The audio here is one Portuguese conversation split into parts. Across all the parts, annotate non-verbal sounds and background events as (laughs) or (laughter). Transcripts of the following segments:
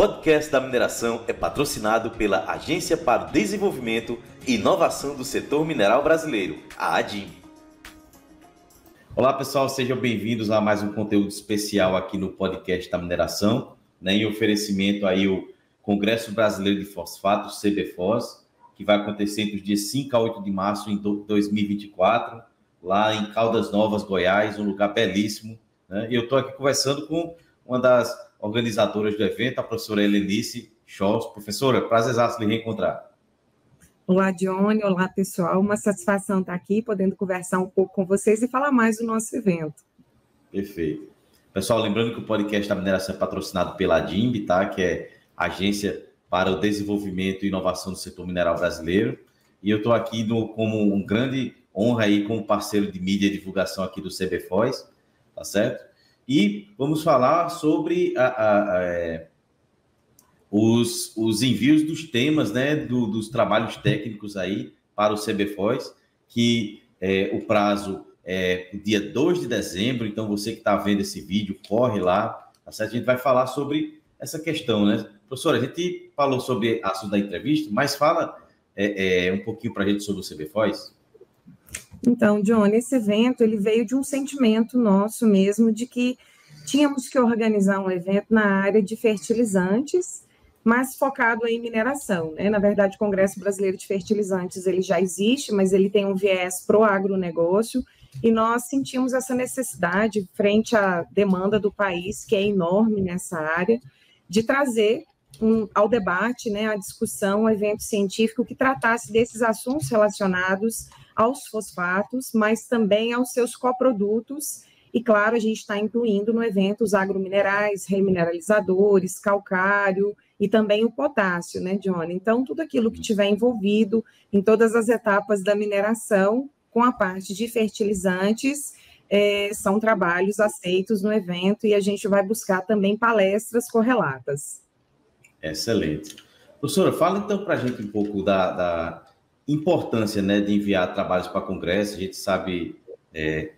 podcast da mineração é patrocinado pela Agência para o Desenvolvimento e Inovação do Setor Mineral Brasileiro, a ADIM. Olá pessoal, sejam bem-vindos a mais um conteúdo especial aqui no podcast da mineração, né, em oferecimento aí o Congresso Brasileiro de Fosfatos, CBFOS, que vai acontecer entre os dias 5 a 8 de março em 2024, lá em Caldas Novas, Goiás, um lugar belíssimo. Né? E eu estou aqui conversando com uma das organizadoras do evento, a professora Helenice Scholz. Professora, prazer lhe reencontrar. Olá, Johnny. Olá, pessoal. Uma satisfação estar aqui, podendo conversar um pouco com vocês e falar mais do nosso evento. Perfeito. Pessoal, lembrando que o podcast da mineração é patrocinado pela DIMB, tá? Que é Agência para o Desenvolvimento e Inovação do Setor Mineral Brasileiro. E eu estou aqui no, como um grande honra aí como parceiro de mídia e divulgação aqui do CBFOS, tá certo? E vamos falar sobre a, a, a, é, os, os envios dos temas, né, do, dos trabalhos técnicos aí para o CBFOS, que é, o prazo é dia 2 de dezembro, então você que está vendo esse vídeo, corre lá, tá certo? A gente vai falar sobre essa questão, né? Professora, a gente falou sobre assunto da entrevista, mas fala é, é, um pouquinho para a gente sobre o CBFOS. Então, John, esse evento ele veio de um sentimento nosso mesmo de que tínhamos que organizar um evento na área de fertilizantes, mas focado em mineração. Né? Na verdade, o Congresso Brasileiro de Fertilizantes ele já existe, mas ele tem um viés pro agronegócio e nós sentimos essa necessidade frente à demanda do país, que é enorme nessa área, de trazer um, ao debate, né, à discussão, um evento científico que tratasse desses assuntos relacionados aos fosfatos, mas também aos seus coprodutos. E, claro, a gente está incluindo no evento os agrominerais, remineralizadores, calcário e também o potássio, né, Johnny? Então, tudo aquilo que tiver envolvido em todas as etapas da mineração, com a parte de fertilizantes, é, são trabalhos aceitos no evento e a gente vai buscar também palestras correlatas. Excelente. Professora, fala então para a gente um pouco da, da importância né, de enviar trabalhos para congresso. A gente sabe, é,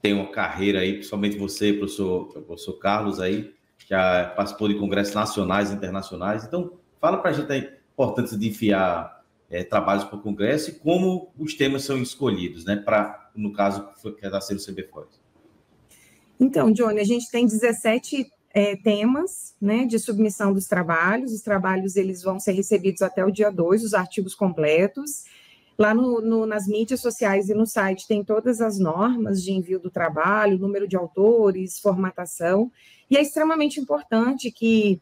tem uma carreira aí, principalmente você, professor, professor Carlos, aí, já participou de congressos nacionais e internacionais. Então, fala para a gente a importância de enviar é, trabalhos para o congresso e como os temas são escolhidos, né, para, no caso, que está sendo o CBFOS. Então, Johnny, a gente tem 17 é, temas né, de submissão dos trabalhos. Os trabalhos eles vão ser recebidos até o dia 2, os artigos completos. Lá no, no, nas mídias sociais e no site tem todas as normas de envio do trabalho, número de autores, formatação. E é extremamente importante que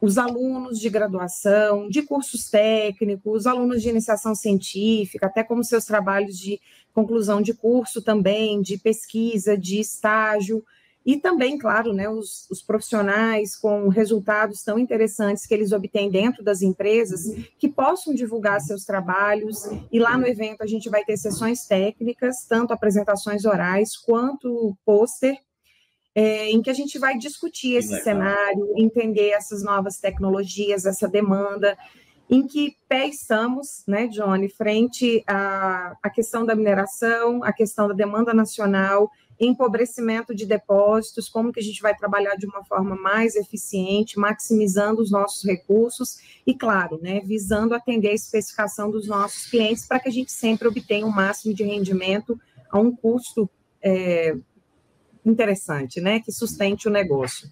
os alunos de graduação, de cursos técnicos, alunos de iniciação científica, até como seus trabalhos de conclusão de curso também, de pesquisa, de estágio, e também, claro, né, os, os, profissionais com resultados tão interessantes que eles obtêm dentro das empresas, que possam divulgar seus trabalhos. E lá no evento a gente vai ter sessões técnicas, tanto apresentações orais quanto pôster, é, em que a gente vai discutir esse cenário, entender essas novas tecnologias, essa demanda, em que pé estamos, né, Johnny, frente à, à questão da mineração, à questão da demanda nacional empobrecimento de depósitos, como que a gente vai trabalhar de uma forma mais eficiente, maximizando os nossos recursos e, claro, né, visando atender a especificação dos nossos clientes para que a gente sempre obtenha o um máximo de rendimento a um custo é, interessante, né, que sustente o negócio.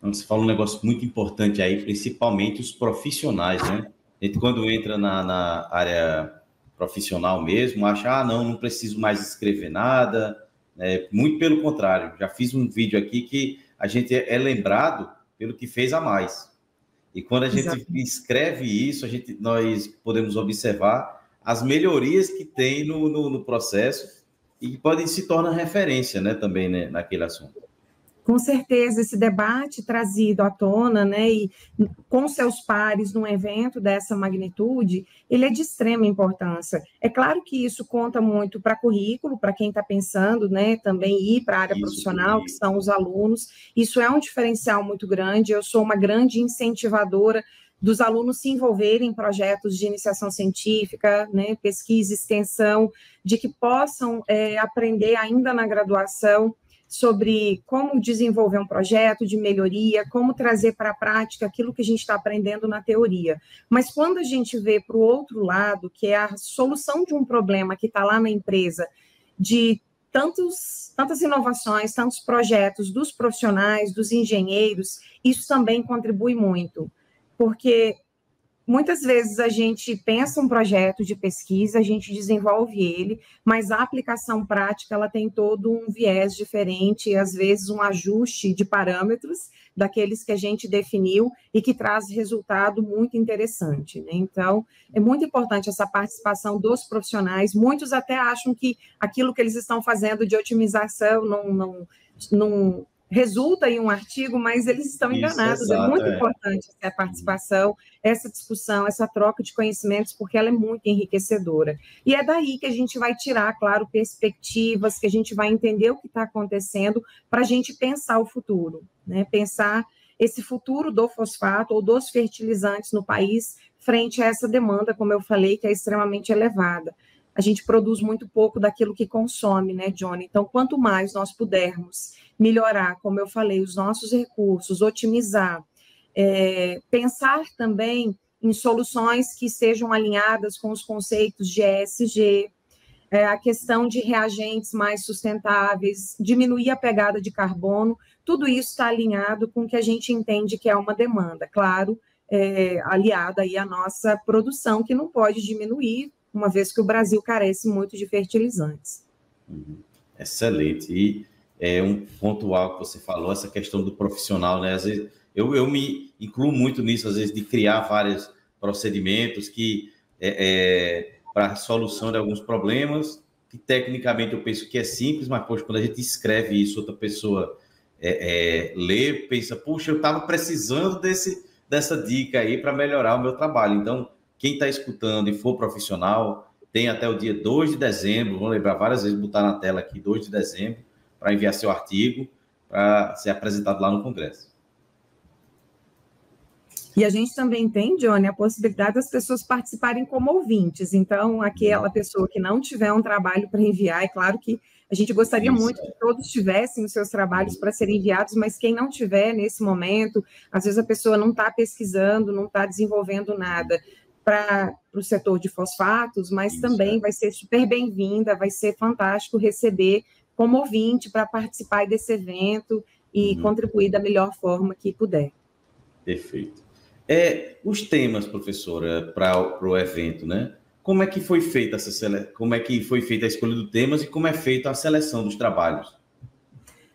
Então, você fala um negócio muito importante aí, principalmente os profissionais, né? A gente, quando entra na, na área profissional mesmo, acha, ah, não, não preciso mais escrever nada, é, muito pelo contrário, já fiz um vídeo aqui que a gente é lembrado pelo que fez a mais. E quando a gente Exatamente. escreve isso, a gente, nós podemos observar as melhorias que tem no, no, no processo e que podem se tornar referência né, também né, naquele assunto com certeza esse debate trazido à tona, né, e com seus pares num evento dessa magnitude, ele é de extrema importância. É claro que isso conta muito para currículo, para quem está pensando, né, também ir para a área isso, profissional, que são os alunos. Isso é um diferencial muito grande. Eu sou uma grande incentivadora dos alunos se envolverem em projetos de iniciação científica, né, pesquisa, extensão, de que possam é, aprender ainda na graduação sobre como desenvolver um projeto de melhoria, como trazer para a prática aquilo que a gente está aprendendo na teoria. Mas quando a gente vê para o outro lado, que é a solução de um problema que está lá na empresa, de tantos, tantas inovações, tantos projetos dos profissionais, dos engenheiros, isso também contribui muito, porque Muitas vezes a gente pensa um projeto de pesquisa, a gente desenvolve ele, mas a aplicação prática ela tem todo um viés diferente, às vezes um ajuste de parâmetros daqueles que a gente definiu e que traz resultado muito interessante. Né? Então, é muito importante essa participação dos profissionais. Muitos até acham que aquilo que eles estão fazendo de otimização não, não, não resulta em um artigo, mas eles estão enganados. Isso, exato, é muito é. importante essa participação, essa discussão, essa troca de conhecimentos, porque ela é muito enriquecedora. E é daí que a gente vai tirar, claro, perspectivas, que a gente vai entender o que está acontecendo para a gente pensar o futuro, né? Pensar esse futuro do fosfato ou dos fertilizantes no país frente a essa demanda, como eu falei, que é extremamente elevada. A gente produz muito pouco daquilo que consome, né, Johnny? Então, quanto mais nós pudermos melhorar, como eu falei, os nossos recursos, otimizar, é, pensar também em soluções que sejam alinhadas com os conceitos de ESG, é, a questão de reagentes mais sustentáveis, diminuir a pegada de carbono, tudo isso está alinhado com o que a gente entende que é uma demanda, claro, é, aliada aí à nossa produção, que não pode diminuir, uma vez que o Brasil carece muito de fertilizantes. Uhum. Excelente. E é um pontual que você falou, essa questão do profissional, né? Às vezes eu, eu me incluo muito nisso, às vezes, de criar vários procedimentos que é, é, para solução de alguns problemas, que tecnicamente eu penso que é simples, mas poxa, quando a gente escreve isso, outra pessoa é, é lê, pensa, puxa, eu estava precisando desse, dessa dica aí para melhorar o meu trabalho. Então, quem está escutando e for profissional, tem até o dia 2 de dezembro, vou lembrar várias vezes, botar na tela aqui, 2 de dezembro, para enviar seu artigo para ser apresentado lá no Congresso. E a gente também tem, Johnny, a possibilidade das pessoas participarem como ouvintes. Então, aquela pessoa que não tiver um trabalho para enviar, é claro que a gente gostaria Isso. muito que todos tivessem os seus trabalhos para serem enviados, mas quem não tiver nesse momento, às vezes a pessoa não está pesquisando, não está desenvolvendo nada para o setor de fosfatos, mas Isso. também vai ser super bem-vinda, vai ser fantástico receber como ouvinte para participar desse evento e uhum. contribuir da melhor forma que puder. Perfeito. É, os temas, professora, para o evento, né? Como é que foi feita essa sele... como é que foi feita a escolha dos temas e como é feita a seleção dos trabalhos?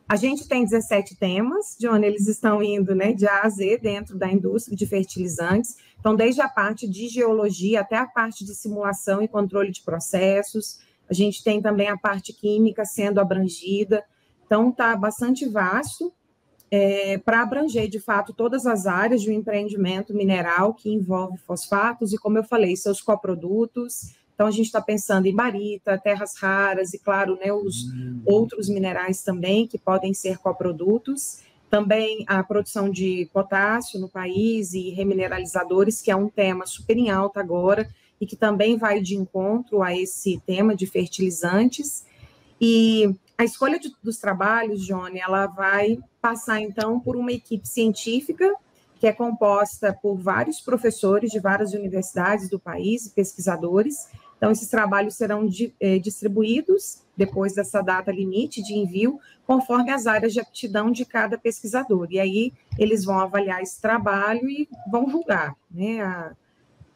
A gente tem 17 temas, onde eles estão indo né, de A a Z dentro da indústria de fertilizantes. Então, desde a parte de geologia até a parte de simulação e controle de processos, a gente tem também a parte química sendo abrangida, então está bastante vasto é, para abranger de fato todas as áreas de um empreendimento mineral que envolve fosfatos e, como eu falei, seus coprodutos. Então, a gente está pensando em barita, terras raras e, claro, né, os hum. outros minerais também que podem ser coprodutos. Também a produção de potássio no país e remineralizadores, que é um tema super em alta agora, e que também vai de encontro a esse tema de fertilizantes. E a escolha de, dos trabalhos, Johnny, ela vai passar então por uma equipe científica que é composta por vários professores de várias universidades do país e pesquisadores. Então, esses trabalhos serão di, eh, distribuídos depois dessa data limite de envio, conforme as áreas de aptidão de cada pesquisador. E aí, eles vão avaliar esse trabalho e vão julgar né, a,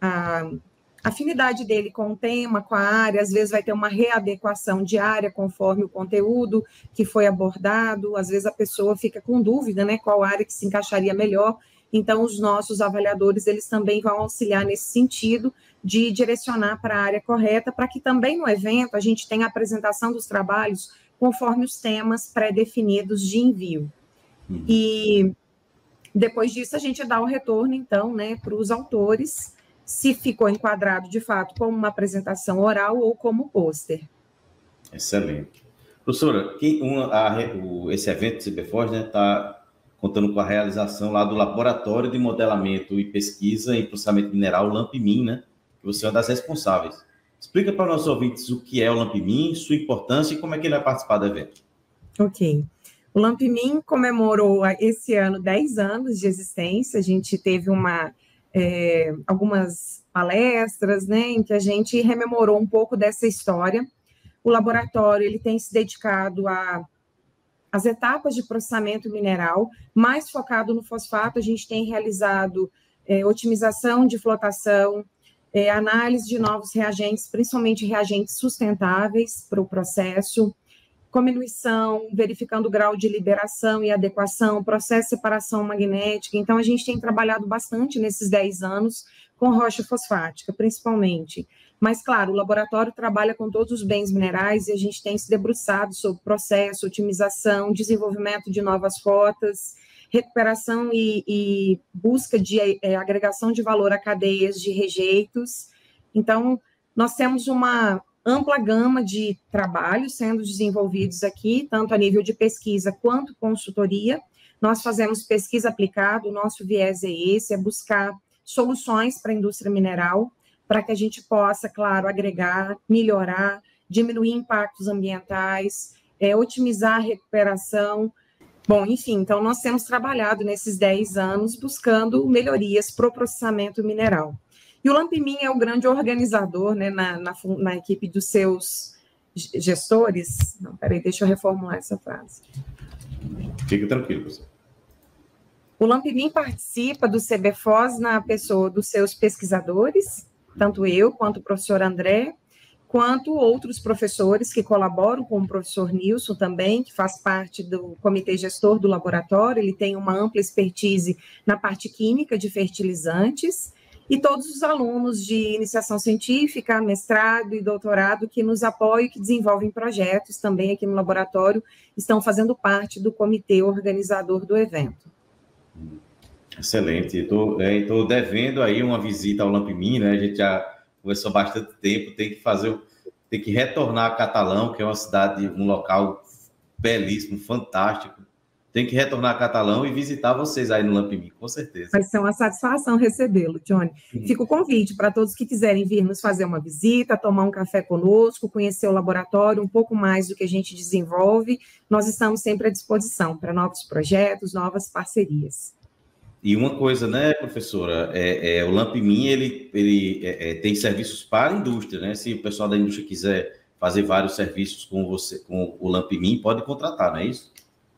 a afinidade dele com o tema, com a área, às vezes vai ter uma readequação diária conforme o conteúdo que foi abordado, às vezes a pessoa fica com dúvida, né, qual área que se encaixaria melhor. Então, os nossos avaliadores, eles também vão auxiliar nesse sentido de direcionar para a área correta, para que também no evento a gente tenha a apresentação dos trabalhos conforme os temas pré-definidos de envio. Uhum. E depois disso a gente dá o retorno, então, né, para os autores, se ficou enquadrado de fato como uma apresentação oral ou como pôster. Excelente. Professora, quem, uma, a, o, esse evento do CBFOS está né, tá contando com a realização lá do Laboratório de Modelamento e Pesquisa em Processamento Mineral, LAMPMIN, né? Que você é uma das responsáveis. Explica para os nossos ouvintes o que é o LAMPMIN, sua importância e como é que ele vai participar do evento. Ok. O Lampmin comemorou esse ano 10 anos de existência, a gente teve uma, é, algumas palestras, né, em que a gente rememorou um pouco dessa história. O laboratório ele tem se dedicado a as etapas de processamento mineral, mais focado no fosfato, a gente tem realizado é, otimização de flotação, é, análise de novos reagentes, principalmente reagentes sustentáveis para o processo, cominuição, verificando o grau de liberação e adequação, processo de separação magnética. Então, a gente tem trabalhado bastante nesses 10 anos com rocha fosfática, principalmente. Mas, claro, o laboratório trabalha com todos os bens minerais e a gente tem se debruçado sobre processo, otimização, desenvolvimento de novas rotas, recuperação e, e busca de é, agregação de valor a cadeias de rejeitos. Então, nós temos uma ampla gama de trabalhos sendo desenvolvidos aqui, tanto a nível de pesquisa quanto consultoria. Nós fazemos pesquisa aplicada, o nosso viés é esse, é buscar soluções para a indústria mineral, para que a gente possa, claro, agregar, melhorar, diminuir impactos ambientais, é, otimizar a recuperação. Bom, enfim, então nós temos trabalhado nesses 10 anos buscando melhorias para o processamento mineral. E o Lampmin é o grande organizador né, na, na, na equipe dos seus gestores. Não, peraí, deixa eu reformular essa frase. Fique tranquilo, professor. O Lampmin participa do CBFOS na pessoa dos seus pesquisadores, tanto eu quanto o professor André, quanto outros professores que colaboram com o professor Nilson também, que faz parte do comitê gestor do laboratório, ele tem uma ampla expertise na parte química de fertilizantes, e todos os alunos de iniciação científica, mestrado e doutorado que nos apoiam e que desenvolvem projetos também aqui no laboratório, estão fazendo parte do comitê organizador do evento. Excelente. Estou é, devendo aí uma visita ao Lampmin, né? A gente já conversou bastante tempo, tem que fazer, tem que retornar a Catalão, que é uma cidade, um local belíssimo, fantástico tem que retornar a Catalão e visitar vocês aí no Lampimi, com certeza. Vai ser uma satisfação recebê-lo, Johnny. Uhum. Fica o convite para todos que quiserem vir nos fazer uma visita, tomar um café conosco, conhecer o laboratório, um pouco mais do que a gente desenvolve. Nós estamos sempre à disposição para novos projetos, novas parcerias. E uma coisa, né, professora, é, é o Lampmin, ele, ele é, é, tem serviços para a indústria, né? Se o pessoal da indústria quiser fazer vários serviços com você, com o Lampmin, pode contratar, não é isso?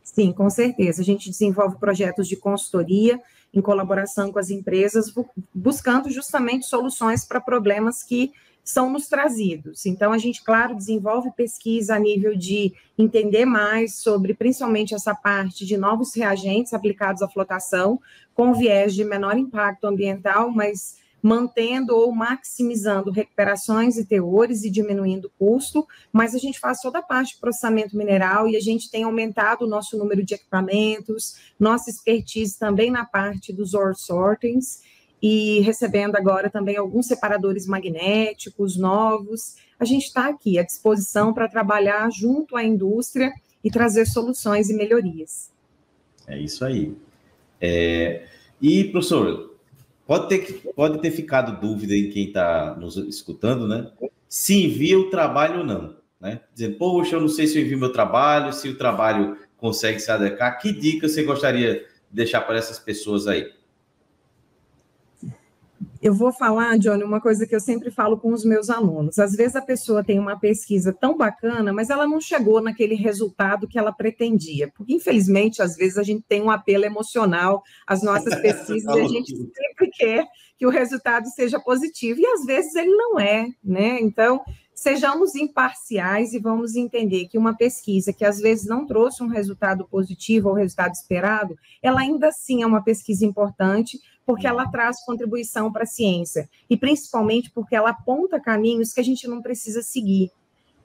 Sim, com certeza. A gente desenvolve projetos de consultoria em colaboração com as empresas, buscando justamente soluções para problemas que são nos trazidos. Então, a gente, claro, desenvolve pesquisa a nível de entender mais sobre, principalmente, essa parte de novos reagentes aplicados à flotação, com viés de menor impacto ambiental, mas mantendo ou maximizando recuperações e teores e diminuindo o custo, mas a gente faz toda a parte de processamento mineral e a gente tem aumentado o nosso número de equipamentos, nossa expertise também na parte dos ore sortings e recebendo agora também alguns separadores magnéticos novos. A gente está aqui à disposição para trabalhar junto à indústria e trazer soluções e melhorias. É isso aí. É... E, professor, Pode ter, pode ter ficado dúvida em quem está nos escutando, né? Se envia o trabalho ou não, né? Dizendo, poxa, eu não sei se eu envio meu trabalho, se o trabalho consegue se adequar. Que dica você gostaria de deixar para essas pessoas aí? Eu vou falar, Johnny, uma coisa que eu sempre falo com os meus alunos. Às vezes a pessoa tem uma pesquisa tão bacana, mas ela não chegou naquele resultado que ela pretendia. Porque, infelizmente, às vezes a gente tem um apelo emocional às nossas (laughs) pesquisas e a gente sempre quer que o resultado seja positivo, e às vezes ele não é, né? Então, sejamos imparciais e vamos entender que uma pesquisa que às vezes não trouxe um resultado positivo ou resultado esperado, ela ainda assim é uma pesquisa importante, porque ela traz contribuição para a ciência, e principalmente porque ela aponta caminhos que a gente não precisa seguir.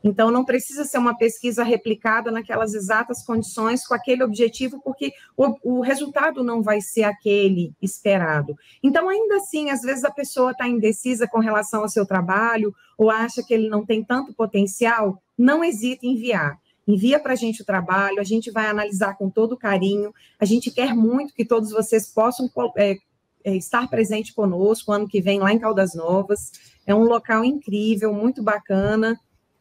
Então, não precisa ser uma pesquisa replicada naquelas exatas condições, com aquele objetivo, porque o, o resultado não vai ser aquele esperado. Então, ainda assim, às vezes a pessoa está indecisa com relação ao seu trabalho, ou acha que ele não tem tanto potencial, não hesite em enviar envia para a gente o trabalho, a gente vai analisar com todo carinho. A gente quer muito que todos vocês possam é, é, estar presente conosco ano que vem lá em Caldas Novas. É um local incrível, muito bacana.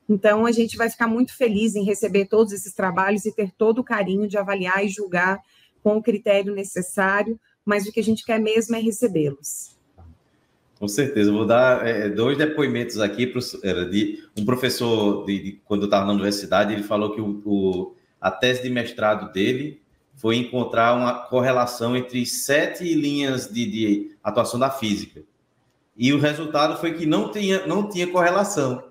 Então, a gente vai ficar muito feliz em receber todos esses trabalhos e ter todo o carinho de avaliar e julgar com o critério necessário, mas o que a gente quer mesmo é recebê-los. Com certeza, vou dar é, dois depoimentos aqui de um professor de, de quando eu estava na universidade, ele falou que o, o, a tese de mestrado dele foi encontrar uma correlação entre sete linhas de, de atuação da física. E o resultado foi que não tinha, não tinha correlação.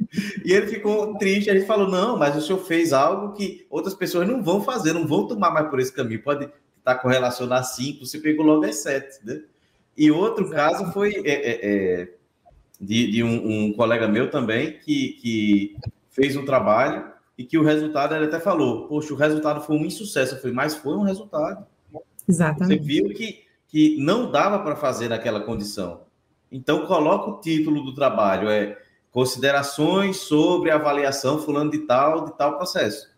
(laughs) E ele ficou triste. A gente falou: não, mas o senhor fez algo que outras pessoas não vão fazer, não vão tomar mais por esse caminho. Pode estar correlacionado cinco, você pegou logo as sete, né? E outro caso foi é, é, é, de, de um, um, colega meu também que, que fez um trabalho e que o resultado, ele até falou: Poxa, o resultado foi um insucesso. Eu falei, mas foi um resultado. Exatamente. Você viu que, que não dava para fazer naquela condição. Então, coloca o título do trabalho: é considerações sobre avaliação fulano de tal, de tal processo.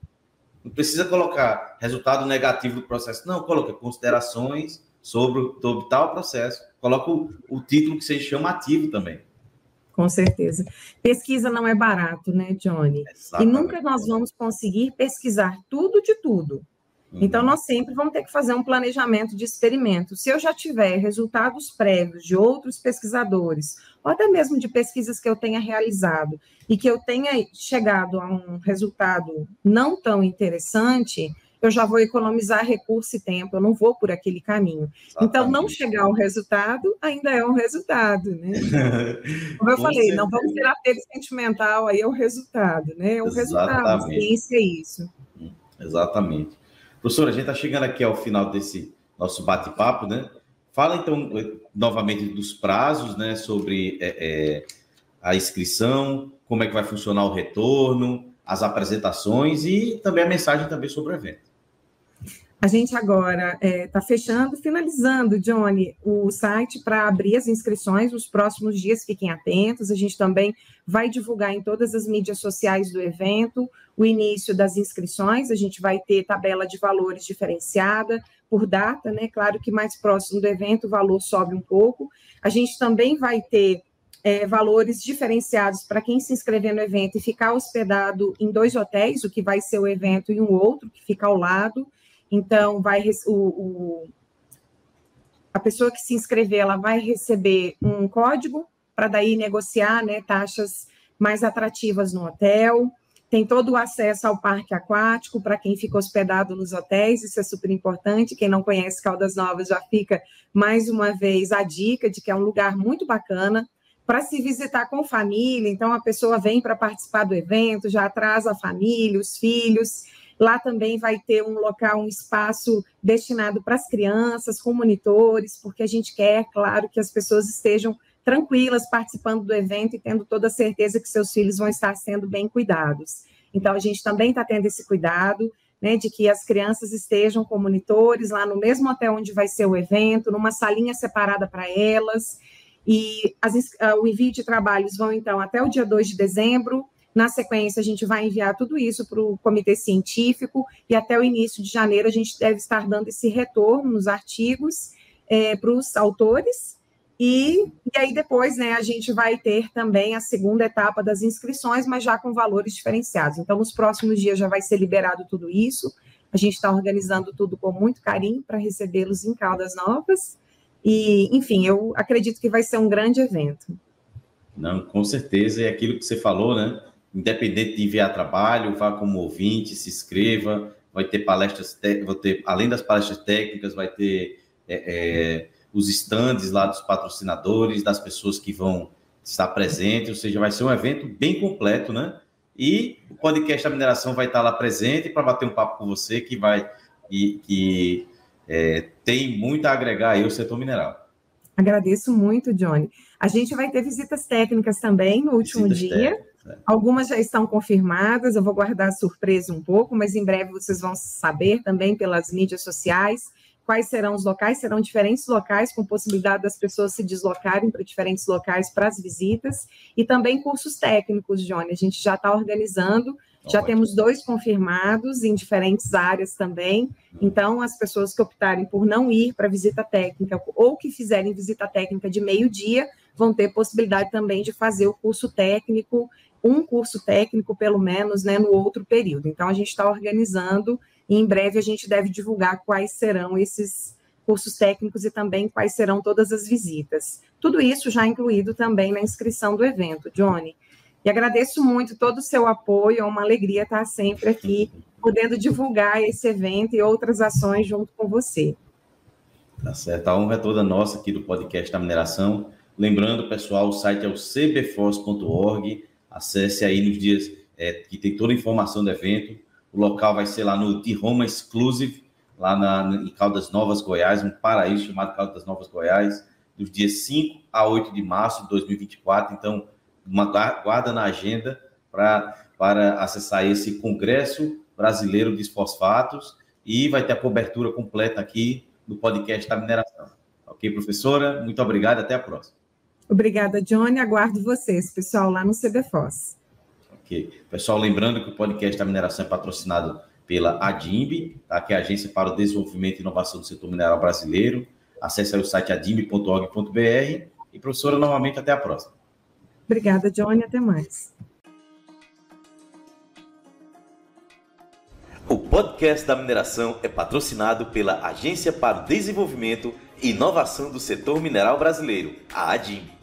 Não precisa colocar resultado negativo do processo, não, coloca considerações sobre, sobre tal processo. Coloca o, o título que seja chamativo também. Com certeza. Pesquisa não é barato, né, Johnny? Exatamente. E nunca nós vamos conseguir pesquisar tudo de tudo. Então, uhum. nós sempre vamos ter que fazer um planejamento de experimento. Se eu já tiver resultados prévios de outros pesquisadores, ou até mesmo de pesquisas que eu tenha realizado, e que eu tenha chegado a um resultado não tão interessante, eu já vou economizar recurso e tempo, eu não vou por aquele caminho. Exatamente. Então, não chegar ao resultado ainda é um resultado, né? (laughs) Como eu falei, certeza. não vamos ter apego sentimental, aí é o resultado, né? É um Exatamente. resultado, ciência é isso. Exatamente. Professora, a gente está chegando aqui ao final desse nosso bate-papo, né? Fala então novamente dos prazos, né? Sobre é, é, a inscrição, como é que vai funcionar o retorno, as apresentações e também a mensagem também sobre o evento. A gente agora está é, tá fechando, finalizando, Johnny, o site para abrir as inscrições nos próximos dias, fiquem atentos. A gente também vai divulgar em todas as mídias sociais do evento o início das inscrições. A gente vai ter tabela de valores diferenciada por data, né? Claro que mais próximo do evento o valor sobe um pouco. A gente também vai ter é, valores diferenciados para quem se inscrever no evento e ficar hospedado em dois hotéis, o que vai ser o evento e um outro que fica ao lado. Então, vai o, o, a pessoa que se inscrever, ela vai receber um código para daí negociar né, taxas mais atrativas no hotel. Tem todo o acesso ao parque aquático para quem fica hospedado nos hotéis, isso é super importante. Quem não conhece Caldas Novas já fica mais uma vez a dica de que é um lugar muito bacana para se visitar com família. Então, a pessoa vem para participar do evento, já atrasa a família, os filhos. Lá também vai ter um local, um espaço destinado para as crianças, com monitores, porque a gente quer, claro, que as pessoas estejam tranquilas participando do evento e tendo toda a certeza que seus filhos vão estar sendo bem cuidados. Então, a gente também está tendo esse cuidado, né, de que as crianças estejam com monitores lá no mesmo hotel onde vai ser o evento, numa salinha separada para elas. E as, uh, o envio de trabalhos vão, então, até o dia 2 de dezembro, na sequência, a gente vai enviar tudo isso para o comitê científico e até o início de janeiro a gente deve estar dando esse retorno nos artigos é, para os autores. E, e aí depois, né, a gente vai ter também a segunda etapa das inscrições, mas já com valores diferenciados. Então, nos próximos dias já vai ser liberado tudo isso. A gente está organizando tudo com muito carinho para recebê-los em Caldas Novas. E, enfim, eu acredito que vai ser um grande evento. Não, com certeza. E aquilo que você falou, né? Independente de enviar trabalho, vá como ouvinte, se inscreva, vai ter palestras, vai ter, além das palestras técnicas, vai ter é, é, os estandes lá dos patrocinadores, das pessoas que vão estar presentes, ou seja, vai ser um evento bem completo, né? E o podcast da mineração vai estar lá presente para bater um papo com você que vai e que é, tem muito a agregar aí ao setor mineral. Agradeço muito, Johnny. A gente vai ter visitas técnicas também no último visitas dia. Técnicas. Algumas já estão confirmadas, eu vou guardar a surpresa um pouco, mas em breve vocês vão saber também pelas mídias sociais quais serão os locais. Serão diferentes locais, com possibilidade das pessoas se deslocarem para diferentes locais para as visitas, e também cursos técnicos, Johnny. A gente já está organizando, já temos dois confirmados em diferentes áreas também. Então, as pessoas que optarem por não ir para visita técnica ou que fizerem visita técnica de meio-dia vão ter possibilidade também de fazer o curso técnico um curso técnico, pelo menos, né, no outro período. Então, a gente está organizando e em breve a gente deve divulgar quais serão esses cursos técnicos e também quais serão todas as visitas. Tudo isso já incluído também na inscrição do evento, Johnny. E agradeço muito todo o seu apoio, é uma alegria estar sempre aqui, podendo divulgar esse evento e outras ações junto com você. Tá certo, a honra é toda nossa aqui do podcast da mineração. Lembrando, pessoal, o site é o cbforce.org, acesse aí nos dias é, que tem toda a informação do evento. O local vai ser lá no The Roma Exclusive, lá na, em Caldas Novas, Goiás, um paraíso chamado Caldas Novas, Goiás, dos dias 5 a 8 de março de 2024. Então, uma guarda na agenda pra, para acessar esse Congresso Brasileiro de Fosfatos e vai ter a cobertura completa aqui no podcast da mineração. Ok, professora? Muito obrigado, até a próxima. Obrigada, Johnny. Aguardo vocês, pessoal, lá no CBFOS. Ok. Pessoal, lembrando que o podcast da mineração é patrocinado pela ADIMB, tá? que é a Agência para o Desenvolvimento e Inovação do Setor Mineral Brasileiro. Acesse o site adimb.org.br. E, professora, novamente, até a próxima. Obrigada, Johnny. Até mais. O podcast da mineração é patrocinado pela Agência para o Desenvolvimento Inovação do Setor Mineral Brasileiro, a ADIM.